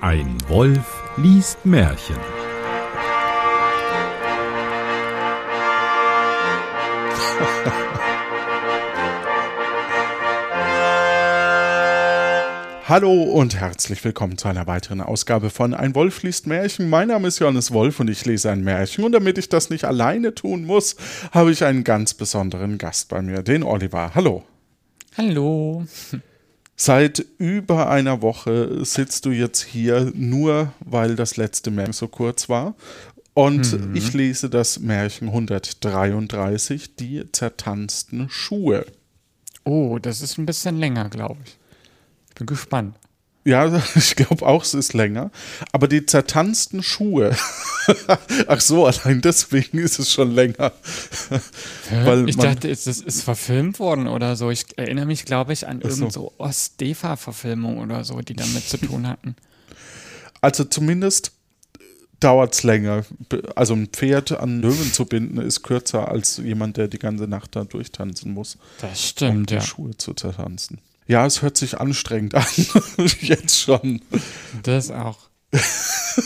Ein Wolf liest Märchen. Hallo und herzlich willkommen zu einer weiteren Ausgabe von Ein Wolf liest Märchen. Mein Name ist Johannes Wolf und ich lese ein Märchen. Und damit ich das nicht alleine tun muss, habe ich einen ganz besonderen Gast bei mir, den Oliver. Hallo. Hallo. Seit über einer Woche sitzt du jetzt hier nur, weil das letzte Märchen so kurz war. Und mhm. ich lese das Märchen 133, die zertanzten Schuhe. Oh, das ist ein bisschen länger, glaube ich. Bin gespannt. Ja, ich glaube auch, es ist länger. Aber die zertanzten Schuhe. Ach so, allein deswegen ist es schon länger. Ich dachte, es ist, ist, verfilmt worden oder so. Ich erinnere mich, glaube ich, an irgendeine so. Ostdefa-Verfilmung oder so, die damit zu tun hatten. Also zumindest dauert es länger. Also ein Pferd an Löwen zu binden, ist kürzer als jemand, der die ganze Nacht da durchtanzen muss. Das stimmt, um die ja. Schuhe zu zertanzen. Ja, es hört sich anstrengend an. Jetzt schon. Das auch.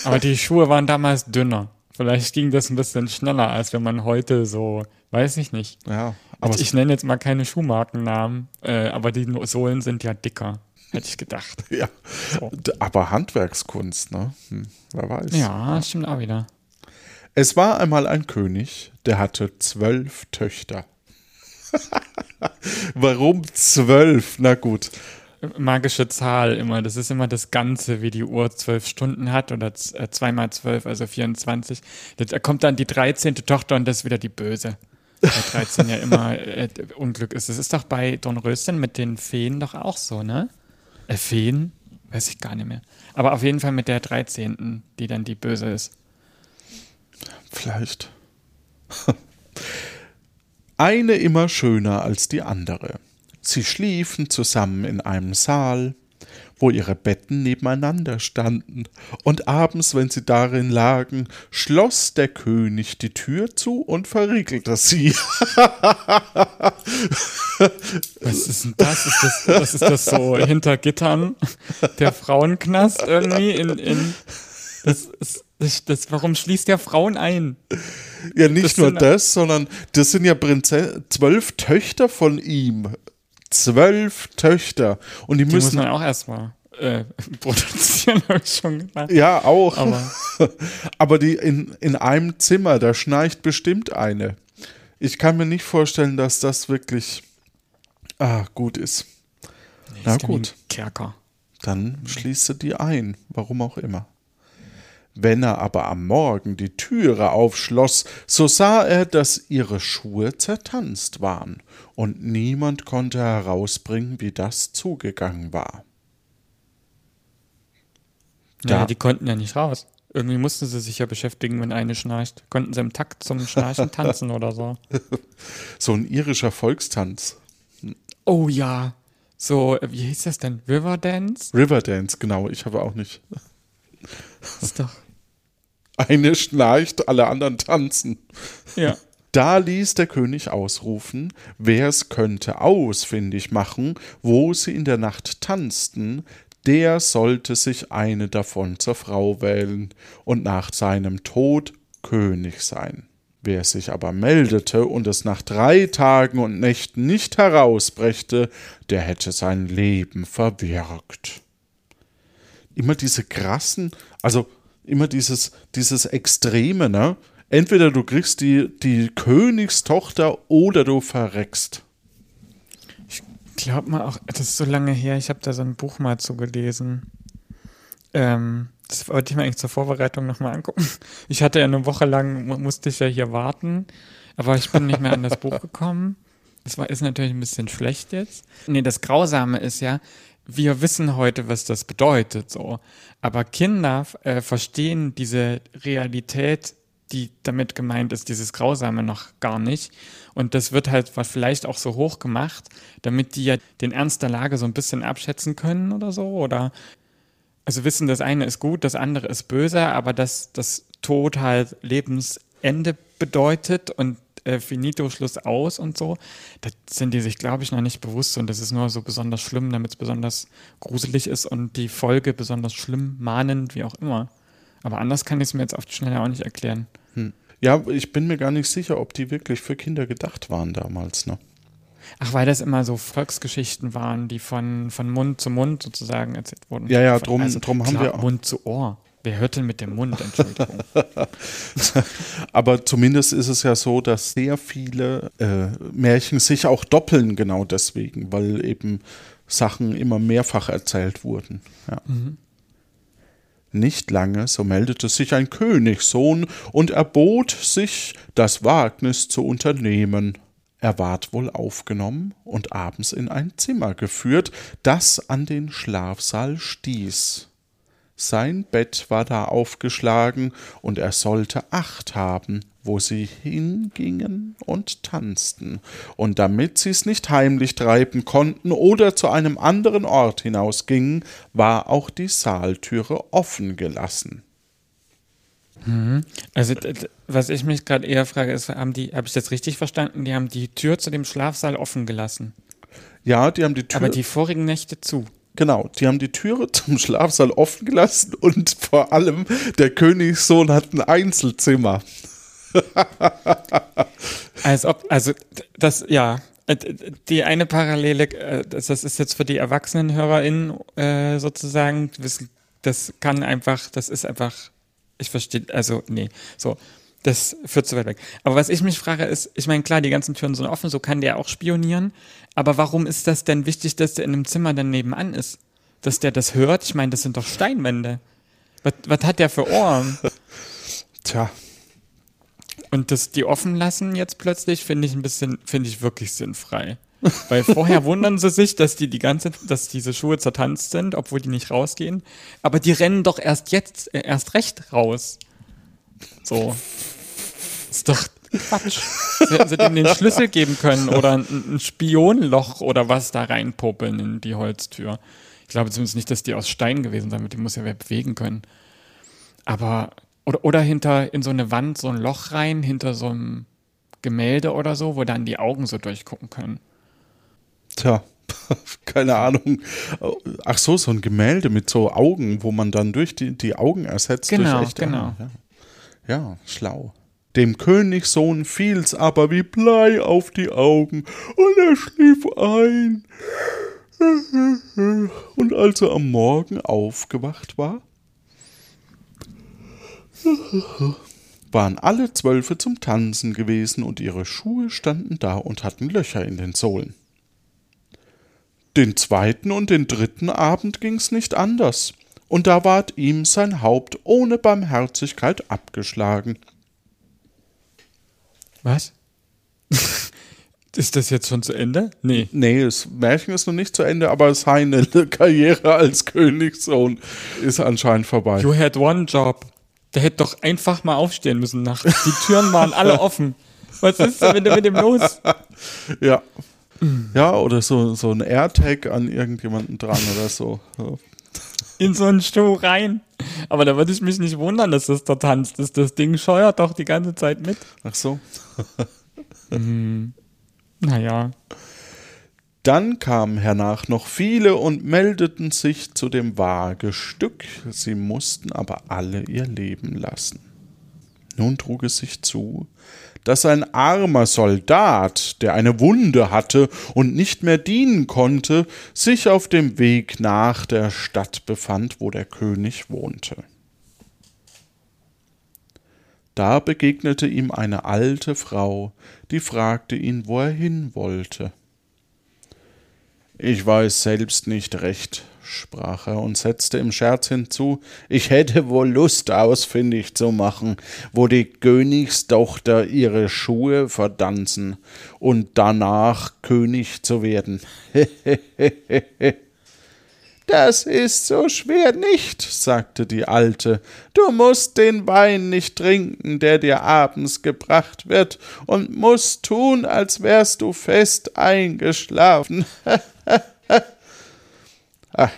Aber die Schuhe waren damals dünner. Vielleicht ging das ein bisschen schneller, als wenn man heute so, weiß ich nicht. Ja. Aber ich nenne jetzt mal keine Schuhmarkennamen, äh, aber die Sohlen sind ja dicker, hätte ich gedacht. Ja. So. Aber Handwerkskunst, ne? Hm, wer weiß. Ja, stimmt auch wieder. Es war einmal ein König, der hatte zwölf Töchter. Warum zwölf? Na gut. Magische Zahl immer. Das ist immer das Ganze, wie die Uhr zwölf Stunden hat oder äh, zweimal zwölf, also 24. Da kommt dann die 13. Tochter und das ist wieder die Böse. Bei 13 ja immer äh, Unglück ist. Das ist doch bei Dornröschen mit den Feen doch auch so, ne? Äh, Feen? Weiß ich gar nicht mehr. Aber auf jeden Fall mit der 13., die dann die Böse ist. Vielleicht. eine immer schöner als die andere. Sie schliefen zusammen in einem Saal, wo ihre Betten nebeneinander standen, und abends, wenn sie darin lagen, schloss der König die Tür zu und verriegelte sie. Was ist denn das? Ist das, das ist das so hinter Gittern? Der Frauenknast irgendwie in, in das ist, das, das, warum schließt der Frauen ein? Ja, nicht das nur das, sondern das sind ja Prinzess zwölf Töchter von ihm. Zwölf Töchter. Und die, die müssen. muss man auch erstmal äh, produzieren, habe ich schon gedacht. Ja, auch. Aber, Aber die in, in einem Zimmer, da schnarcht bestimmt eine. Ich kann mir nicht vorstellen, dass das wirklich ah, gut ist. Nee, Na gut. Kerker. Dann schließt du die ein, warum auch immer. Wenn er aber am Morgen die Türe aufschloss, so sah er, dass ihre Schuhe zertanzt waren, und niemand konnte herausbringen, wie das zugegangen war. Da ja, die konnten ja nicht raus. Irgendwie mussten sie sich ja beschäftigen, wenn eine schnarcht. Konnten sie im Takt zum Schnarchen tanzen oder so. So ein irischer Volkstanz. Oh ja. So, wie hieß das denn? Riverdance? Riverdance, genau. Ich habe auch nicht. Das ist doch eine schnarcht, alle anderen tanzen. Ja. Da ließ der König ausrufen, wer es könnte ausfindig machen, wo sie in der Nacht tanzten, der sollte sich eine davon zur Frau wählen und nach seinem Tod König sein. Wer sich aber meldete und es nach drei Tagen und Nächten nicht herausbrächte, der hätte sein Leben verwirkt. Immer diese krassen, also immer dieses, dieses Extreme, ne? Entweder du kriegst die, die Königstochter oder du verreckst. Ich glaube mal auch, das ist so lange her, ich habe da so ein Buch mal zugelesen. Ähm, das wollte ich mir eigentlich zur Vorbereitung nochmal angucken. Ich hatte ja eine Woche lang, musste ich ja hier warten, aber ich bin nicht mehr an das Buch gekommen. Das war, ist natürlich ein bisschen schlecht jetzt. Nee, das Grausame ist ja, wir wissen heute, was das bedeutet, so. Aber Kinder äh, verstehen diese Realität, die damit gemeint ist, dieses Grausame noch gar nicht. Und das wird halt vielleicht auch so hoch gemacht, damit die ja den Ernst der Lage so ein bisschen abschätzen können oder so. Oder also wissen, das eine ist gut, das andere ist böse, aber dass das Tod halt Lebensende bedeutet und äh, finito, Schluss aus und so. Das sind die sich, glaube ich, noch nicht bewusst und das ist nur so besonders schlimm, damit es besonders gruselig ist und die Folge besonders schlimm, mahnend, wie auch immer. Aber anders kann ich es mir jetzt auf die Schnelle auch nicht erklären. Hm. Ja, ich bin mir gar nicht sicher, ob die wirklich für Kinder gedacht waren damals, ne? Ach, weil das immer so Volksgeschichten waren, die von, von Mund zu Mund sozusagen erzählt wurden. Ja, ja, drum, also, drum haben wir. Mund zu Ohr. Wer hört denn mit dem Mund? Entschuldigung. Aber zumindest ist es ja so, dass sehr viele äh, Märchen sich auch doppeln, genau deswegen, weil eben Sachen immer mehrfach erzählt wurden. Ja. Mhm. Nicht lange, so meldete sich ein Königssohn und erbot sich, das Wagnis zu unternehmen. Er ward wohl aufgenommen und abends in ein Zimmer geführt, das an den Schlafsaal stieß. Sein Bett war da aufgeschlagen, und er sollte Acht haben, wo sie hingingen und tanzten, und damit sie's nicht heimlich treiben konnten oder zu einem anderen Ort hinausgingen, war auch die Saaltüre offen gelassen. Mhm. Also, was ich mich gerade eher frage, ist, haben die, habe ich das richtig verstanden? Die haben die Tür zu dem Schlafsaal offen gelassen. Ja, die haben die Tür. Aber die vorigen Nächte zu. Genau, die haben die Türe zum Schlafsaal offen gelassen und vor allem der Königssohn hat ein Einzelzimmer. Als ob, also das, ja, äh, die eine Parallele, äh, das ist jetzt für die ErwachsenenhörerInnen äh, sozusagen, das kann einfach, das ist einfach, ich verstehe, also nee, so, das führt zu weit weg. Aber was ich mich frage ist, ich meine, klar, die ganzen Türen sind offen, so kann der auch spionieren, aber warum ist das denn wichtig, dass der in einem Zimmer dann nebenan ist? Dass der das hört? Ich meine, das sind doch Steinwände. Was, was hat der für Ohren? Tja. Und das, die offen lassen jetzt plötzlich, finde ich ein bisschen, finde ich wirklich sinnfrei. Weil vorher wundern sie sich, dass die die ganze, dass diese Schuhe zertanzt sind, obwohl die nicht rausgehen. Aber die rennen doch erst jetzt, äh, erst recht raus. So. Ist doch Quatsch. Sie hätten sie dem den Schlüssel geben können oder ein, ein Spionloch oder was da reinpopeln in die Holztür. Ich glaube zumindest nicht, dass die aus Stein gewesen sein wird. Die muss ja wer bewegen können. Aber, oder, oder hinter, in so eine Wand, so ein Loch rein, hinter so einem Gemälde oder so, wo dann die Augen so durchgucken können. Tja, keine Ahnung. Ach so, so ein Gemälde mit so Augen, wo man dann durch die, die Augen ersetzt. Genau, durch echte genau. Ja. Ja, schlau. Dem Königssohn fiel's aber wie Blei auf die Augen, und er schlief ein. Und als er am Morgen aufgewacht war, waren alle Zwölfe zum Tanzen gewesen, und ihre Schuhe standen da und hatten Löcher in den Sohlen. Den zweiten und den dritten Abend ging's nicht anders, und da ward ihm sein Haupt ohne Barmherzigkeit abgeschlagen. Was? Ist das jetzt schon zu Ende? Nee. Nee, das Märchen ist noch nicht zu Ende, aber seine Karriere als Königssohn ist anscheinend vorbei. You had one job. Der hätte doch einfach mal aufstehen müssen nachts. Die Türen waren alle offen. Was ist denn mit dem los? Ja. Ja, oder so, so ein AirTag an irgendjemanden dran oder so. In so einen Stuhl rein. Aber da würde ich mich nicht wundern, dass das da tanzt. Das, das Ding scheuert doch die ganze Zeit mit. Ach so. hm. Naja. Dann kamen hernach noch viele und meldeten sich zu dem Wagestück, sie mussten aber alle ihr Leben lassen. Nun trug es sich zu, dass ein armer Soldat, der eine Wunde hatte und nicht mehr dienen konnte, sich auf dem Weg nach der Stadt befand, wo der König wohnte. Da begegnete ihm eine alte Frau, die fragte ihn, wo er hin wollte. Ich weiß selbst nicht recht, sprach er und setzte im Scherz hinzu, ich hätte wohl Lust ausfindig zu machen, wo die Königstochter ihre Schuhe verdanzen und danach König zu werden. Das ist so schwer nicht, sagte die Alte. Du musst den Wein nicht trinken, der dir abends gebracht wird, und musst tun, als wärst du fest eingeschlafen.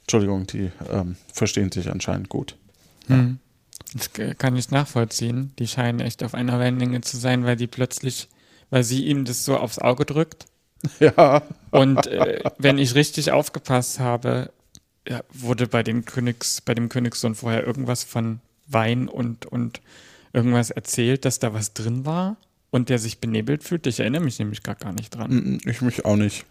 Entschuldigung, die ähm, verstehen sich anscheinend gut. Hm. Das kann ich nachvollziehen. Die scheinen echt auf einer Wellenlänge zu sein, weil die plötzlich, weil sie ihm das so aufs Auge drückt. Ja. Und äh, wenn ich richtig aufgepasst habe, ja, wurde bei dem Königs, bei dem Königssohn vorher irgendwas von Wein und, und irgendwas erzählt, dass da was drin war und der sich benebelt fühlt. Ich erinnere mich nämlich gar, gar nicht dran. Mm, Ich mich auch nicht.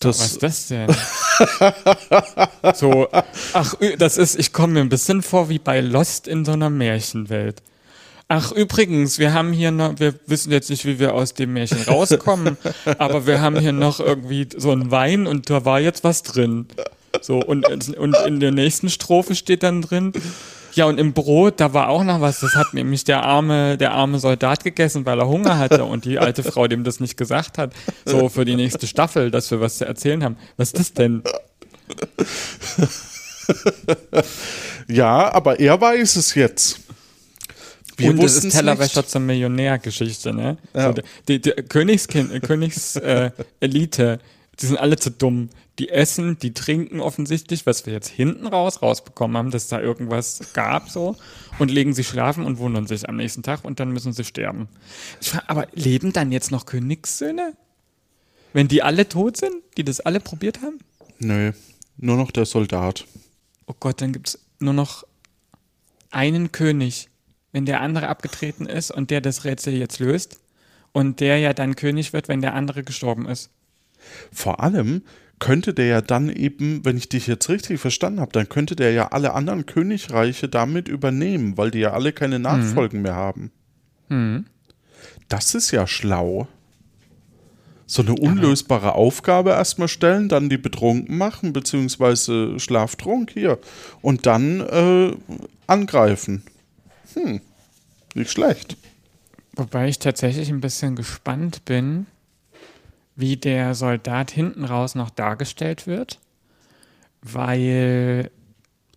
Was ist das denn? so, ach, das ist, ich komme mir ein bisschen vor wie bei Lost in so einer Märchenwelt. Ach, übrigens, wir haben hier noch, wir wissen jetzt nicht, wie wir aus dem Märchen rauskommen, aber wir haben hier noch irgendwie so einen Wein und da war jetzt was drin. So, und, und in der nächsten Strophe steht dann drin, ja, und im Brot, da war auch noch was, das hat nämlich der arme, der arme Soldat gegessen, weil er Hunger hatte und die alte Frau dem das nicht gesagt hat. So für die nächste Staffel, dass wir was zu erzählen haben. Was ist das denn? Ja, aber er weiß es jetzt. Wir und das ist Tellerwäscher zur Millionärgeschichte, ne? Ja. So, die, die Königskind, äh, Königselite, äh, die sind alle zu dumm. Die essen, die trinken offensichtlich, was wir jetzt hinten raus rausbekommen haben, dass da irgendwas gab so und legen sich schlafen und wundern sich am nächsten Tag und dann müssen sie sterben. Ich frag, aber leben dann jetzt noch Königssöhne? Wenn die alle tot sind, die das alle probiert haben? Nö, nur noch der Soldat. Oh Gott, dann gibt's nur noch einen König, wenn der andere abgetreten ist und der das Rätsel jetzt löst und der ja dann König wird, wenn der andere gestorben ist. Vor allem könnte der ja dann eben, wenn ich dich jetzt richtig verstanden habe, dann könnte der ja alle anderen Königreiche damit übernehmen, weil die ja alle keine Nachfolgen mehr haben. Das ist ja schlau. So eine unlösbare Aufgabe erstmal stellen, dann die betrunken machen, beziehungsweise Schlaftrunk hier. Und dann äh, angreifen. Hm, nicht schlecht. Wobei ich tatsächlich ein bisschen gespannt bin, wie der Soldat hinten raus noch dargestellt wird, weil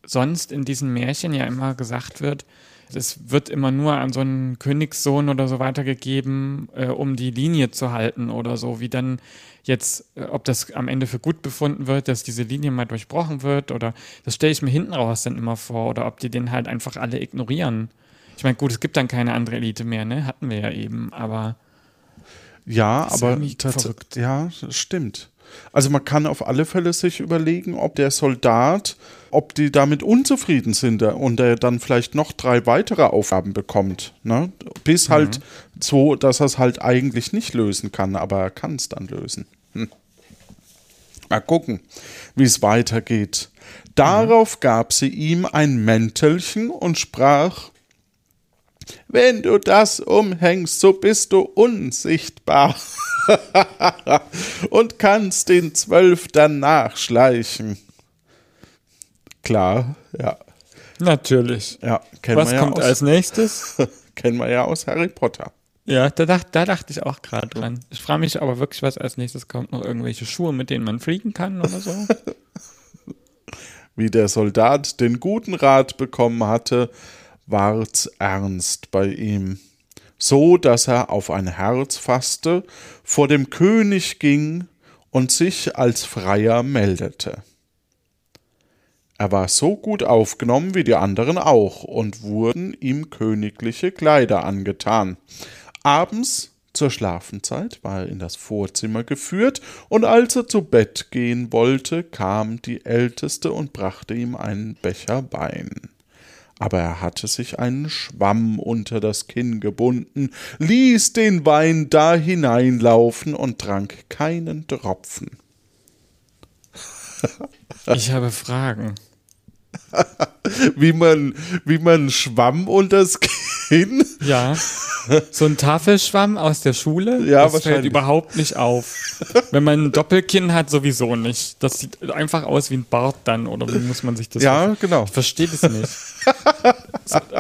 sonst in diesen Märchen ja immer gesagt wird, es wird immer nur an so einen Königssohn oder so weitergegeben, äh, um die Linie zu halten oder so, wie dann jetzt, äh, ob das am Ende für gut befunden wird, dass diese Linie mal durchbrochen wird oder das stelle ich mir hinten raus dann immer vor oder ob die den halt einfach alle ignorieren. Ich meine, gut, es gibt dann keine andere Elite mehr, ne? Hatten wir ja eben, aber Ja, Das aber verrückt. ja, das stimmt. Also man kann auf alle Fälle sich überlegen, ob der Soldat, ob die damit unzufrieden sind äh, und er dann vielleicht noch drei weitere Aufgaben bekommt. Ne? Bis halt so, dass er es halt eigentlich nicht lösen kann, aber er kann es dann lösen. Hm. Mal gucken, wie es weitergeht. Darauf gab sie ihm ein Mäntelchen und sprach, wenn du das umhängst, so bist du unsichtbar und kannst den Zwölf dann nachschleichen. Klar, ja. natürlich. ja kennen Was wir ja kommt aus, als nächstes? kennen wir ja aus Harry Potter. Ja, da, dacht, da dachte ich auch gerade dran. Ich frage mich aber wirklich, was als nächstes kommt. Noch irgendwelche Schuhe, mit denen man fliegen kann oder so? Wie der Soldat den guten Rat bekommen hatte, ward's ernst bei ihm, so dass er auf ein Herz fasste, vor dem König ging und sich als Freier meldete. Er war so gut aufgenommen wie die anderen auch und wurden ihm königliche Kleider angetan. Abends zur Schlafenzeit war er in das Vorzimmer geführt, und als er zu Bett gehen wollte, kam die Älteste und brachte ihm einen Becher Wein. Aber er hatte sich einen Schwamm unter das Kinn gebunden, ließ den Wein da hineinlaufen und trank keinen Tropfen. Ich habe Fragen. Wie man, wie man Schwamm unters Kinn? Ja. So ein Tafelschwamm aus der Schule? Ja, das fällt überhaupt nicht auf. Wenn man ein Doppelkinn hat, sowieso nicht. Das sieht einfach aus wie ein Bart dann, oder wie muss man sich das Ja, genau. Ich verstehe das nicht.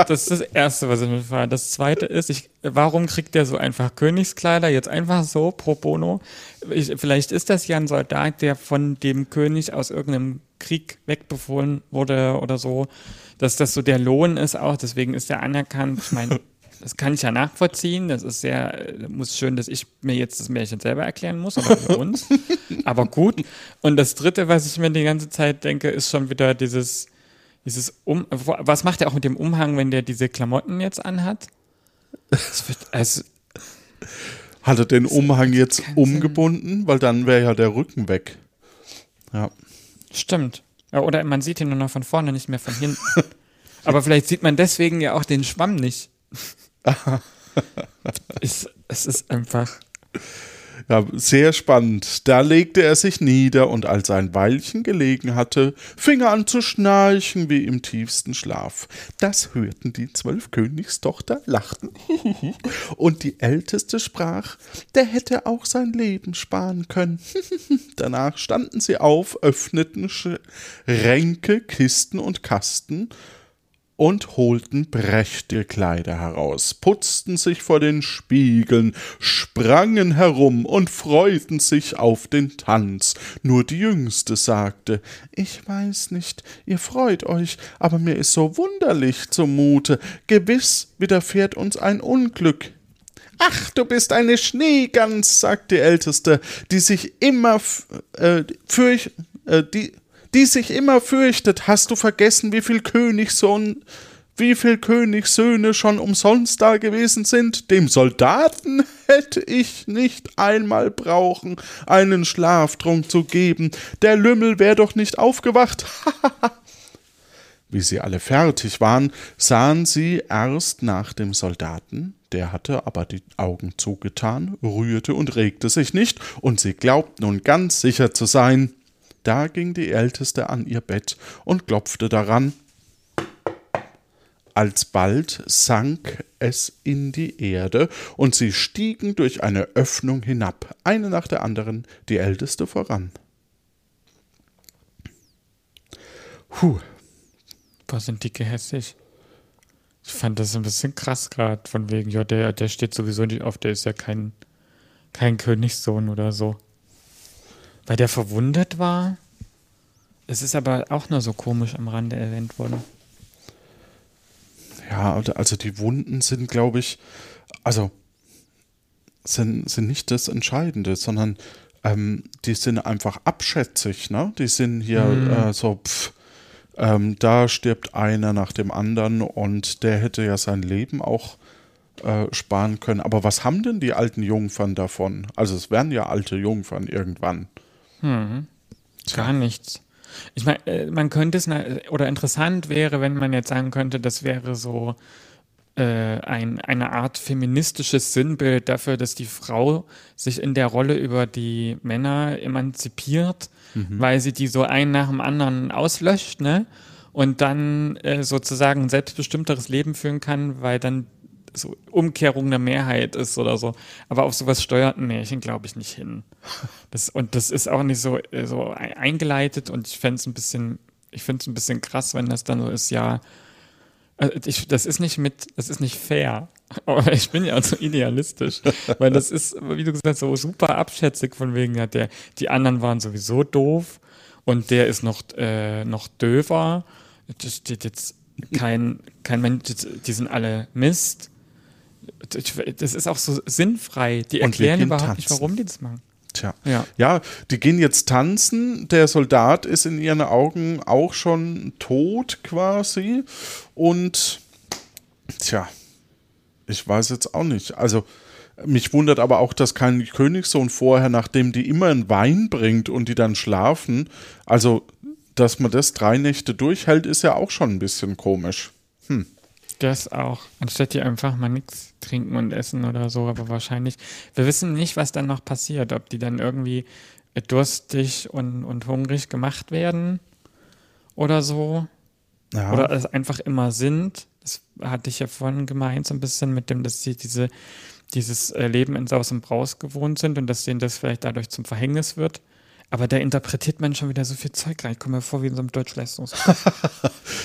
Das ist das Erste, was ich mir frage. Das Zweite ist, ich, warum kriegt der so einfach Königskleider jetzt einfach so pro bono? Ich, vielleicht ist das ja ein Soldat, der von dem König aus irgendeinem Krieg wegbefohlen wurde oder so, dass das so der Lohn ist auch, deswegen ist er anerkannt. Ich meine, das kann ich ja nachvollziehen. Das ist sehr, muss schön, dass ich mir jetzt das Märchen selber erklären muss, oder für uns. Aber gut. Und das Dritte, was ich mir die ganze Zeit denke, ist schon wieder dieses, Dieses um, was macht er auch mit dem Umhang, wenn der diese Klamotten jetzt anhat? Wird, also, Hat er den Umhang jetzt umgebunden? Weil dann wäre ja der Rücken weg. Ja. Stimmt. Ja, oder man sieht ihn nur noch von vorne, nicht mehr von hinten. Aber vielleicht sieht man deswegen ja auch den Schwamm nicht. es, es ist einfach. Ja, sehr spannend. Da legte er sich nieder und als er ein Weilchen gelegen hatte, fing er an zu schnarchen wie im tiefsten Schlaf. Das hörten die zwölf Königstochter, lachten. Und die Älteste sprach, der hätte auch sein Leben sparen können. Danach standen sie auf, öffneten Schränke, Kisten und Kasten und holten prächtige Kleider heraus, putzten sich vor den Spiegeln, sprangen herum und freuten sich auf den Tanz. Nur die Jüngste sagte, ich weiß nicht, ihr freut euch, aber mir ist so wunderlich zumute, gewiss widerfährt uns ein Unglück. Ach, du bist eine Schneegans, sagte die Älteste, die sich immer äh, fürch, äh, die die sich immer fürchtet. Hast du vergessen, wie viel Königssohn, wie viel Königssöhne schon umsonst da gewesen sind? Dem Soldaten hätte ich nicht einmal brauchen, einen Schlaftrunk zu geben. Der Lümmel wär doch nicht aufgewacht. Wie sie alle fertig waren, sahen sie erst nach dem Soldaten, der hatte aber die Augen zugetan, rührte und regte sich nicht, und sie glaubten nun ganz sicher zu sein, da ging die Älteste an ihr Bett und klopfte daran. Alsbald sank es in die Erde, und sie stiegen durch eine Öffnung hinab, eine nach der anderen, die Älteste voran. Puh. Boah, sind die gehässig. Ich fand das ein bisschen krass gerade, von wegen, ja, der, der steht sowieso nicht auf, der ist ja kein, kein Königssohn oder so. Weil der verwundet war. Es ist aber auch nur so komisch am Rande erwähnt worden. Ja, also die Wunden sind, glaube ich, also sind, sind nicht das Entscheidende, sondern ähm, die sind einfach abschätzig, ne? Die sind hier mhm. äh, so, pff, ähm, da stirbt einer nach dem anderen und der hätte ja sein Leben auch äh, sparen können. Aber was haben denn die alten Jungfern davon? Also es werden ja alte Jungfern irgendwann. Mhm. Gar nichts. Ich meine, äh, man könnte es, oder interessant wäre, wenn man jetzt sagen könnte, das wäre so äh, ein, eine Art feministisches Sinnbild dafür, dass die Frau sich in der Rolle über die Männer emanzipiert, mhm. weil sie die so einen nach dem anderen auslöscht, ne? Und dann äh, sozusagen ein selbstbestimmteres Leben führen kann, weil dann so Umkehrung der Mehrheit ist oder so. Aber auf sowas steuert ein Märchen, glaube ich, nicht hin. Das, und das ist auch nicht so, so eingeleitet und ich fände es ein bisschen, ich finde es ein bisschen krass, wenn das dann so ist, ja, äh, ich, das ist nicht mit, das ist nicht fair. Aber ich bin ja so idealistisch, weil das ist, wie du gesagt hast, so super abschätzig von wegen, ja, der, die anderen waren sowieso doof und der ist noch, äh, noch döver. Das steht jetzt kein, kein Mensch, die sind alle Mist das ist auch so sinnfrei. Die erklären überhaupt tanzen. nicht, warum die das machen. Tja. Ja. ja, die gehen jetzt tanzen. Der Soldat ist in ihren Augen auch schon tot quasi. Und tja, ich weiß jetzt auch nicht. Also, mich wundert aber auch, dass kein Königssohn vorher, nachdem die immer einen Wein bringt und die dann schlafen, also, dass man das drei Nächte durchhält, ist ja auch schon ein bisschen komisch. Hm. Das auch. Anstatt die einfach mal nichts trinken und essen oder so, aber wahrscheinlich. Wir wissen nicht, was dann noch passiert, ob die dann irgendwie durstig und, und hungrig gemacht werden oder so. Ja. Oder es einfach immer sind. Das hatte ich ja vorhin gemeint, so ein bisschen mit dem, dass sie diese, dieses äh, Leben in Saus und Braus gewohnt sind und dass denen das vielleicht dadurch zum Verhängnis wird. Aber da interpretiert man schon wieder so viel Zeug rein. Ich komme mir vor wie in so einem Deutschleistungskurs.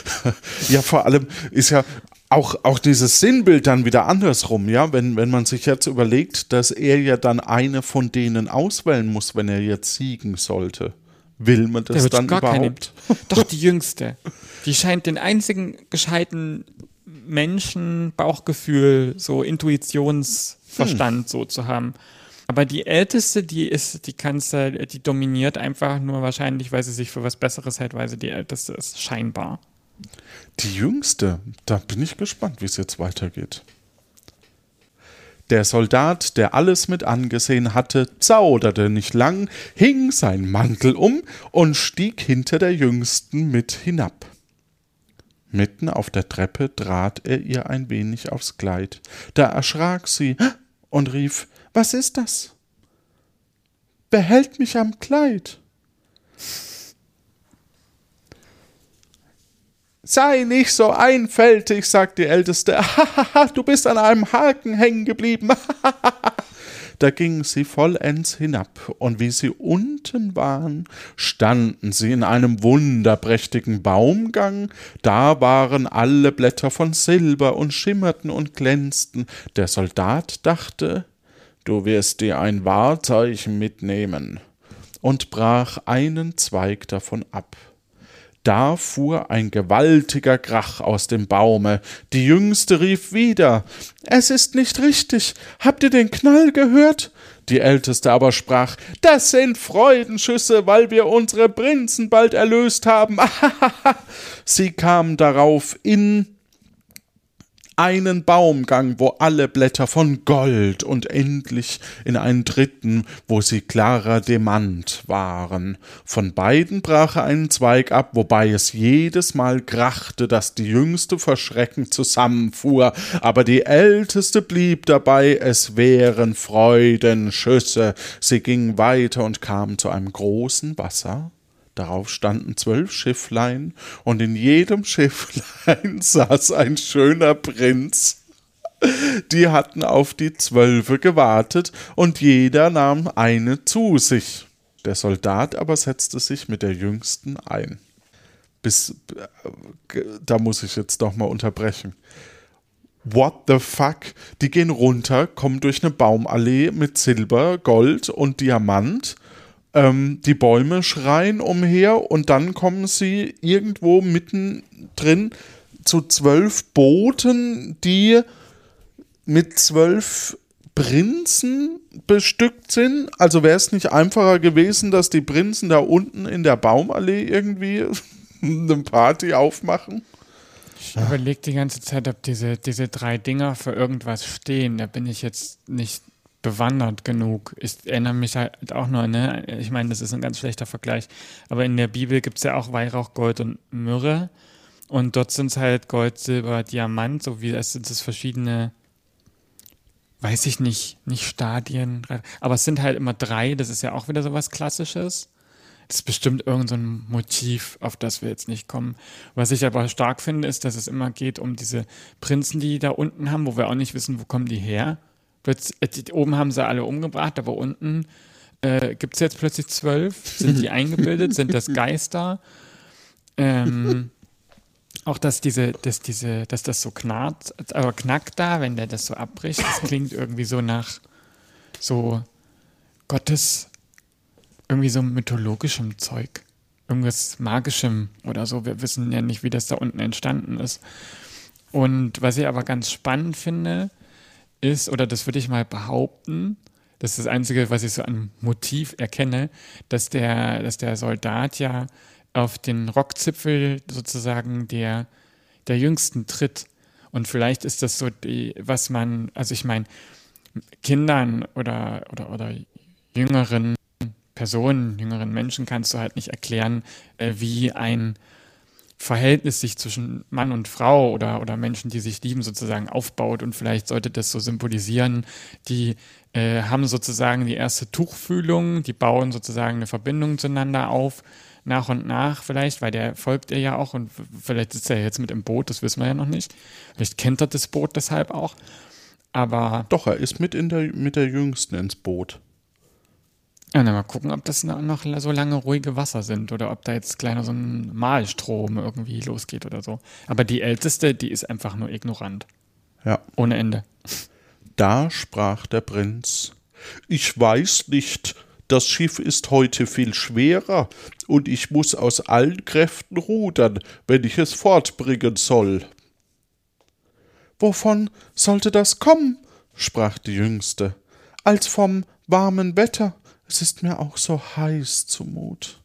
ja, vor allem ist ja auch, auch dieses Sinnbild dann wieder andersrum, ja, wenn, wenn man sich jetzt überlegt, dass er ja dann eine von denen auswählen muss, wenn er jetzt siegen sollte. Will man das dann überhaupt? Doch, die Jüngste. Die scheint den einzigen gescheiten Menschen, Bauchgefühl, so Intuitionsverstand hm. so zu haben. Aber die älteste, die ist, die Kanzler, die dominiert einfach nur wahrscheinlich, weil sie sich für was Besseres hält, weil sie die älteste ist, scheinbar. Die jüngste, da bin ich gespannt, wie es jetzt weitergeht. Der Soldat, der alles mit angesehen hatte, zauderte nicht lang, hing sein Mantel um und stieg hinter der Jüngsten mit hinab. Mitten auf der Treppe trat er ihr ein wenig aufs Kleid. Da erschrak sie und rief: Was ist das? Behält mich am Kleid. Sei nicht so einfältig, sagt die Älteste. du bist an einem Haken hängen geblieben. da gingen sie vollends hinab, und wie sie unten waren, standen sie in einem wunderprächtigen Baumgang, da waren alle Blätter von Silber und schimmerten und glänzten. Der Soldat dachte, du wirst dir ein Wahrzeichen mitnehmen, und brach einen Zweig davon ab. Da fuhr ein gewaltiger Krach aus dem Baume. Die Jüngste rief wieder Es ist nicht richtig. Habt ihr den Knall gehört? Die Älteste aber sprach Das sind Freudenschüsse, weil wir unsere Prinzen bald erlöst haben. Sie kam darauf in einen Baumgang, wo alle Blätter von Gold und endlich in einen dritten, wo sie klarer Demant waren. Von beiden brach er einen Zweig ab, wobei es jedes Mal krachte, dass die jüngste vor Schrecken zusammenfuhr, aber die älteste blieb dabei, es wären Freudenschüsse. Sie ging weiter und kam zu einem großen Wasser, Darauf standen zwölf Schifflein, und in jedem Schifflein saß ein schöner Prinz. Die hatten auf die Zwölfe gewartet, und jeder nahm eine zu sich. Der Soldat aber setzte sich mit der jüngsten ein. Bis äh, da muss ich jetzt doch mal unterbrechen. What the fuck? Die gehen runter, kommen durch eine Baumallee mit Silber, Gold und Diamant ähm, die Bäume schreien umher und dann kommen sie irgendwo mittendrin zu zwölf Booten, die mit zwölf Prinzen bestückt sind. Also wäre es nicht einfacher gewesen, dass die Prinzen da unten in der Baumallee irgendwie eine Party aufmachen? Ich überlege die ganze Zeit, ob diese, diese drei Dinger für irgendwas stehen. Da bin ich jetzt nicht bewandert genug. Ich erinnere mich halt auch nur, ne? Ich meine, das ist ein ganz schlechter Vergleich. Aber in der Bibel gibt es ja auch Weihrauch, Gold und Myrrhe. Und dort sind es halt Gold, Silber, Diamant, so wie es sind es verschiedene, weiß ich nicht, nicht Stadien. Aber es sind halt immer drei, das ist ja auch wieder so was Klassisches. Das ist bestimmt irgendein so Motiv, auf das wir jetzt nicht kommen. Was ich aber stark finde, ist, dass es immer geht um diese Prinzen, die da unten haben, wo wir auch nicht wissen, wo kommen die her oben haben sie alle umgebracht, aber unten äh, gibt es jetzt plötzlich zwölf. Sind die eingebildet? Sind das Geister? Ähm, auch dass diese, dass diese, dass das so knarrt, aber knackt da, wenn der das so abbricht, das klingt irgendwie so nach so Gottes, irgendwie so mythologischem Zeug. Irgendwas Magischem oder so. Wir wissen ja nicht, wie das da unten entstanden ist. Und was ich aber ganz spannend finde, ist, oder das würde ich mal behaupten, das ist das Einzige, was ich so an Motiv erkenne, dass der, dass der Soldat ja auf den Rockzipfel sozusagen der, der Jüngsten tritt. Und vielleicht ist das so, die, was man, also ich meine, Kindern oder, oder, oder jüngeren Personen, jüngeren Menschen kannst du halt nicht erklären, äh, wie ein Verhältnis sich zwischen Mann und Frau oder, oder Menschen, die sich lieben, sozusagen aufbaut. Und vielleicht sollte das so symbolisieren, die äh, haben sozusagen die erste Tuchfühlung, die bauen sozusagen eine Verbindung zueinander auf, nach und nach vielleicht, weil der folgt er ja auch und vielleicht sitzt er jetzt mit im Boot, das wissen wir ja noch nicht. Vielleicht kennt er das Boot deshalb auch. Aber. Doch, er ist mit, in der, mit der Jüngsten ins Boot. Ja, dann mal gucken, ob das noch so lange ruhige Wasser sind oder ob da jetzt kleiner so ein Malstrom irgendwie losgeht oder so. Aber die älteste, die ist einfach nur ignorant. Ja. Ohne Ende. Da sprach der Prinz: Ich weiß nicht, das Schiff ist heute viel schwerer und ich muss aus allen Kräften rudern, wenn ich es fortbringen soll. Wovon sollte das kommen? sprach die Jüngste, als vom warmen Wetter. Es ist mir auch so heiß zumut.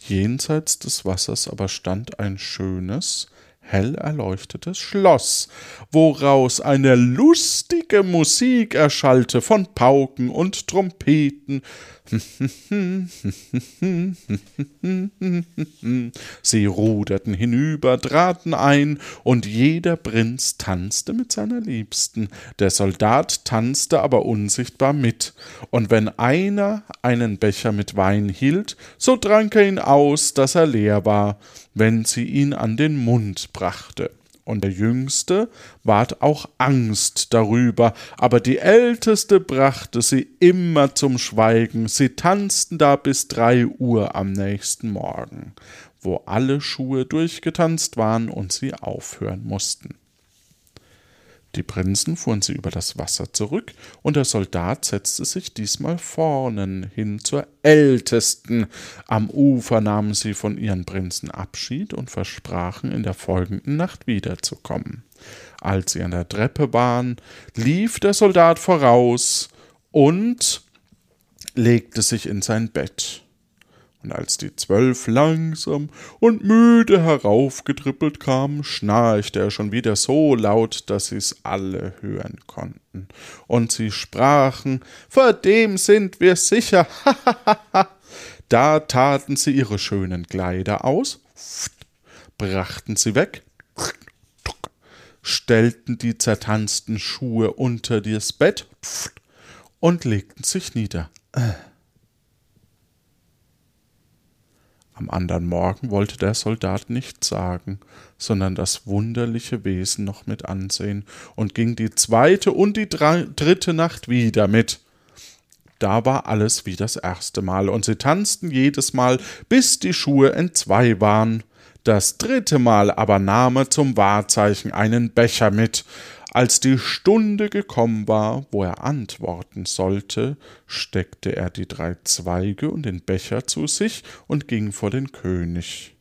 Jenseits des Wassers aber stand ein schönes, hell erleuchtetes Schloss, woraus eine lustige Musik erschallte von Pauken und Trompeten. Sie ruderten hinüber, traten ein, und jeder Prinz tanzte mit seiner Liebsten. Der Soldat tanzte aber unsichtbar mit, und wenn einer einen Becher mit Wein hielt, so trank er ihn aus, dass er leer war wenn sie ihn an den Mund brachte. Und der Jüngste ward auch Angst darüber, aber die Älteste brachte sie immer zum Schweigen. Sie tanzten da bis drei Uhr am nächsten Morgen, wo alle Schuhe durchgetanzt waren und sie aufhören mussten. Die Prinzen fuhren sie über das Wasser zurück, und der Soldat setzte sich diesmal vornen hin zur Ältesten. Am Ufer nahmen sie von ihren Prinzen Abschied und versprachen, in der folgenden Nacht wiederzukommen. Als sie an der Treppe waren, lief der Soldat voraus und legte sich in sein Bett. Und als die zwölf langsam und müde heraufgetrippelt kamen, schnarchte er schon wieder so laut, dass sie's alle hören konnten. Und sie sprachen, vor dem sind wir sicher, Da taten sie ihre schönen Kleider aus, brachten sie weg, stellten die zertanzten Schuhe unter das Bett und legten sich nieder. Am andern Morgen wollte der Soldat nichts sagen, sondern das wunderliche Wesen noch mit ansehen und ging die zweite und die dritte Nacht wieder mit. Da war alles wie das erste Mal, und sie tanzten jedes Mal, bis die Schuhe entzwei waren. Das dritte Mal aber nahm er zum Wahrzeichen einen Becher mit, als die Stunde gekommen war, wo er antworten sollte, steckte er die drei Zweige und den Becher zu sich und ging vor den König.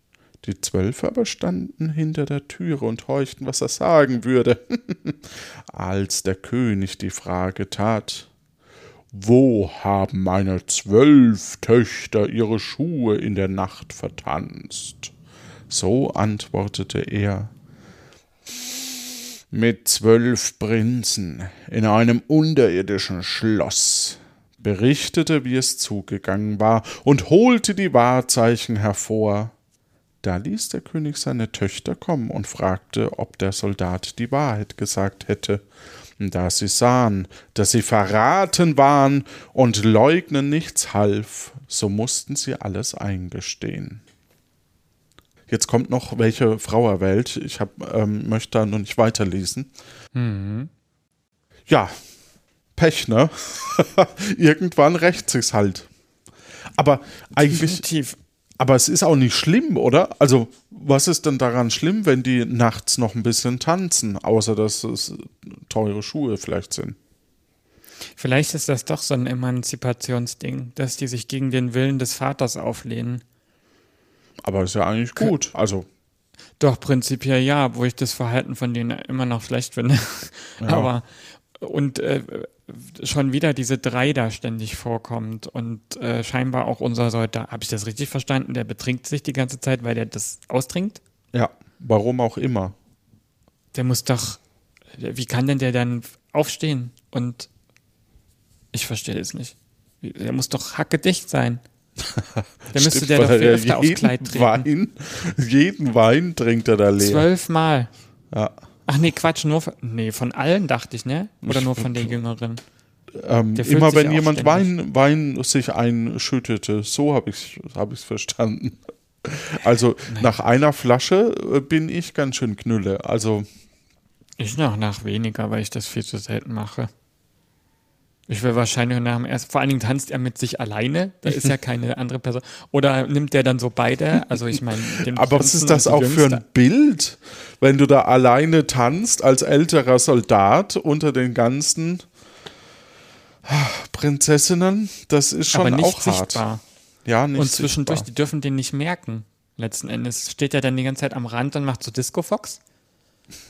Die Zwölf aber standen hinter der Türe und horchten, was er sagen würde. als der König die Frage tat, wo haben meine zwölf Töchter ihre Schuhe in der Nacht vertanzt? So antwortete er, mit zwölf Prinzen in einem unterirdischen Schloss, berichtete, wie es zugegangen war, und holte die Wahrzeichen hervor. Da ließ der König seine Töchter kommen und fragte, ob der Soldat die Wahrheit gesagt hätte. Da sie sahen, dass sie verraten waren und leugnen nichts half, so mussten sie alles eingestehen. Jetzt kommt noch welche Frau erwählt. Ich hab, ähm, möchte da noch nicht weiterlesen. Mhm. Ja, Pech, ne? Irgendwann rächt sich's halt. Aber eigentlich. Definitiv. Aber es ist auch nicht schlimm, oder? Also, was ist denn daran schlimm, wenn die nachts noch ein bisschen tanzen, außer dass es teure Schuhe vielleicht sind? Vielleicht ist das doch so ein Emanzipationsding, dass die sich gegen den Willen des Vaters auflehnen. Aber ist ja eigentlich gut. Also. Doch, prinzipiell ja, wo ich das Verhalten von denen immer noch schlecht finde. Ja. Aber und äh, schon wieder diese drei da ständig vorkommt und äh, scheinbar auch unser Soldat, habe ich das richtig verstanden? Der betrinkt sich die ganze Zeit, weil der das austrinkt? Ja, warum auch immer. Der muss doch, wie kann denn der dann aufstehen? Und ich verstehe es nicht. Der muss doch hackedicht sein. Der müsste Stimmt, der doch viel öfter aufs Kleid treten. Wein, jeden Wein trinkt er da leer. Zwölfmal. Ja. Ach nee, Quatsch, nur von, nee, von allen dachte ich, ne? Oder nur von der Jüngeren? Ähm, immer wenn jemand Wein, Wein sich einschüttete, so habe ich es hab verstanden. Also Nein. nach einer Flasche äh, bin ich ganz schön knülle. Also ich noch nach weniger, weil ich das viel zu selten mache. Ich will wahrscheinlich nach dem ersten, vor allen Dingen tanzt er mit sich alleine, da ist ja keine andere Person. Oder nimmt der dann so beide? Also ich meine, Aber was ist das auch für ein Bild, wenn du da alleine tanzt als älterer Soldat unter den ganzen Prinzessinnen? Das ist schon Aber nicht auch sichtbar. hart. Ja, nicht Und zwischendurch, sichtbar. die dürfen den nicht merken. Letzten Endes steht er dann die ganze Zeit am Rand und macht so Disco Fox.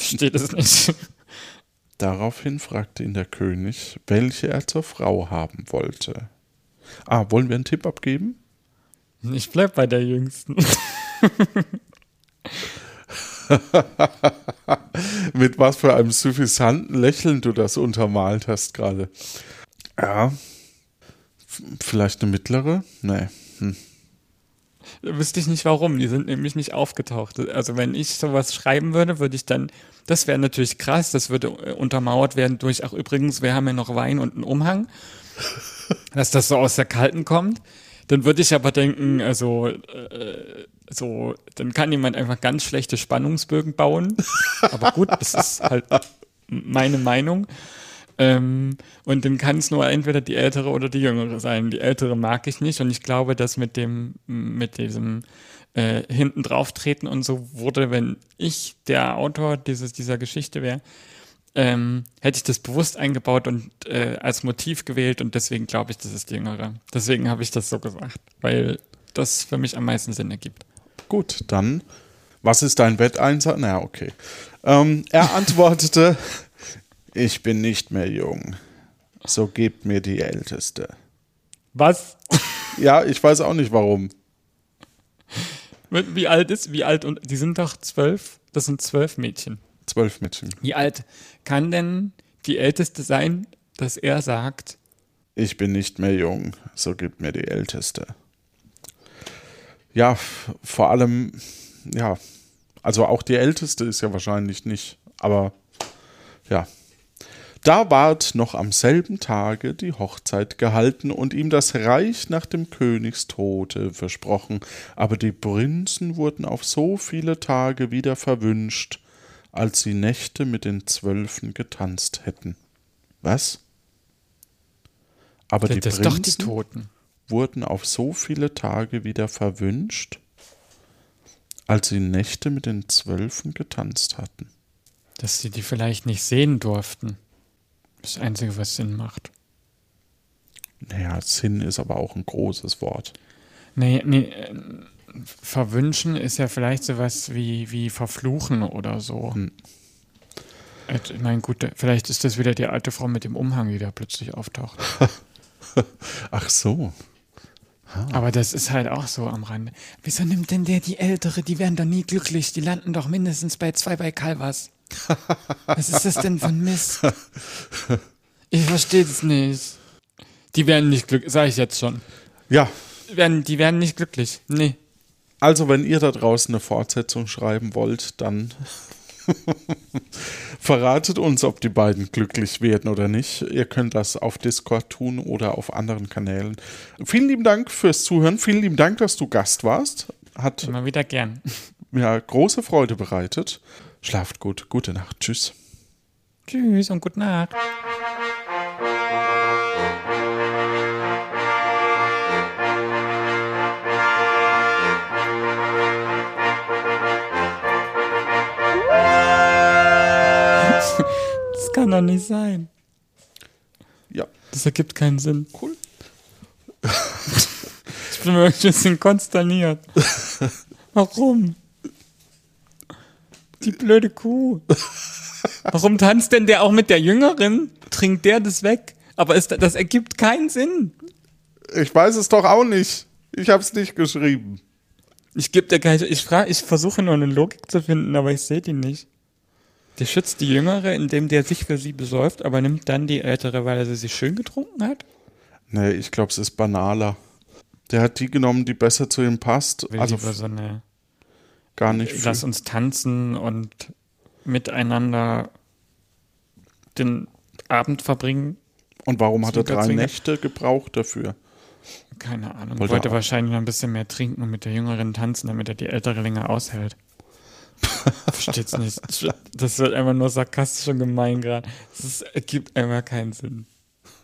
Steht es nicht. Daraufhin fragte ihn der König, welche er zur Frau haben wollte. Ah, wollen wir einen Tipp abgeben? Ich bleib bei der Jüngsten. Mit was für einem suffisanten Lächeln du das untermalt hast gerade. Ja. Vielleicht eine mittlere? Nee. Hm. Wüsste ich nicht warum. Die sind nämlich nicht aufgetaucht. Also wenn ich sowas schreiben würde, würde ich dann, das wäre natürlich krass, das würde äh, untermauert werden durch, ach übrigens, wir haben ja noch Wein und einen Umhang, dass das so aus der Kalten kommt. Dann würde ich aber denken, also äh, so, dann kann jemand einfach ganz schlechte Spannungsbögen bauen. Aber gut, das ist halt meine Meinung. Ähm, und dann kann es nur entweder die ältere oder die jüngere sein. Die ältere mag ich nicht und ich glaube, dass mit dem, mit diesem äh, hinten drauf treten und so wurde, wenn ich der Autor dieses, dieser Geschichte wäre, ähm, hätte ich das bewusst eingebaut und äh, als Motiv gewählt und deswegen glaube ich, das ist die jüngere. Deswegen habe ich das so gesagt, weil das für mich am meisten Sinn ergibt. Gut, dann, was ist dein Wetteinsatz? Na, okay. Ähm, er antwortete, ich bin nicht mehr jung. So gebt mir die Älteste. Was? Ja, ich weiß auch nicht warum. Wie alt ist, wie alt und die sind doch zwölf? Das sind zwölf Mädchen. Zwölf Mädchen. Wie alt kann denn die Älteste sein, dass er sagt, Ich bin nicht mehr jung, so gibt mir die Älteste. Ja, vor allem, ja, also auch die Älteste ist ja wahrscheinlich nicht, aber ja. Da ward noch am selben Tage die Hochzeit gehalten und ihm das Reich nach dem Königstote versprochen, aber die Prinzen wurden auf so viele Tage wieder verwünscht, als sie Nächte mit den Zwölfen getanzt hätten. Was? Aber die das doch die Prinzen Toten. wurden auf so viele Tage wieder verwünscht, als sie Nächte mit den Zwölfen getanzt hatten. Dass sie die vielleicht nicht sehen durften. Das Einzige, was Sinn macht. Naja, Sinn ist aber auch ein großes Wort. Nee, nee, äh, verwünschen ist ja vielleicht sowas wie, wie verfluchen oder so. Hm. Äh, Ich meine, gut, vielleicht ist das wieder die alte Frau mit dem Umhang, die da plötzlich auftaucht. Ach so. Aber das ist halt auch so am Rande. Wieso nimmt denn der die Ältere? Die werden doch nie glücklich. Die landen doch mindestens bei zwei bei Calvas. Was ist das denn für ein Mist? Ich verstehe es nicht. Die werden nicht glücklich, sage ich jetzt schon. Ja, Die werden, die werden nicht glücklich. Nee. also wenn ihr da draußen eine Fortsetzung schreiben wollt, dann verratet uns, ob die beiden glücklich werden oder nicht. Ihr könnt das auf Discord tun oder auf anderen Kanälen. Vielen lieben Dank fürs Zuhören. Vielen lieben Dank, dass du Gast warst. Hat Immer wieder gern. mir große Freude bereitet. Schlaft gut. Gute Nacht. Tschüss. Tschüss und gute Nacht. Das kann doch nicht sein. Ja. Das ergibt keinen Sinn. Cool. Ich bin wirklich ein bisschen konsterniert. Warum? Die blöde Kuh. Warum tanzt denn der auch mit der Jüngeren? Trinkt der das weg? Aber ist, das ergibt keinen Sinn. Ich weiß es doch auch nicht. Ich habe es nicht geschrieben. Ich gebe dir keine, ich frage, ich versuche nur eine Logik zu finden, aber ich sehe die nicht. Der schützt die Jüngere, indem der sich für sie besäuft, aber nimmt dann die Ältere, weil er sie sich schön getrunken hat? Nee, ich glaube, es ist banaler. Der hat die genommen, die besser zu ihm passt. Will also lieber so eine, gar nicht viel. lass uns tanzen und miteinander den Abend verbringen. Und warum hat er drei zwinker. Nächte gebraucht dafür? Keine Ahnung. Wollte Wollte, wahrscheinlich noch ein bisschen mehr trinken und mit der Jüngeren tanzen, damit er die Ältere länger aushält. Versteht's nicht. Das wird einfach nur sarkastisch und gemein gerade. Das ergibt einfach keinen Sinn.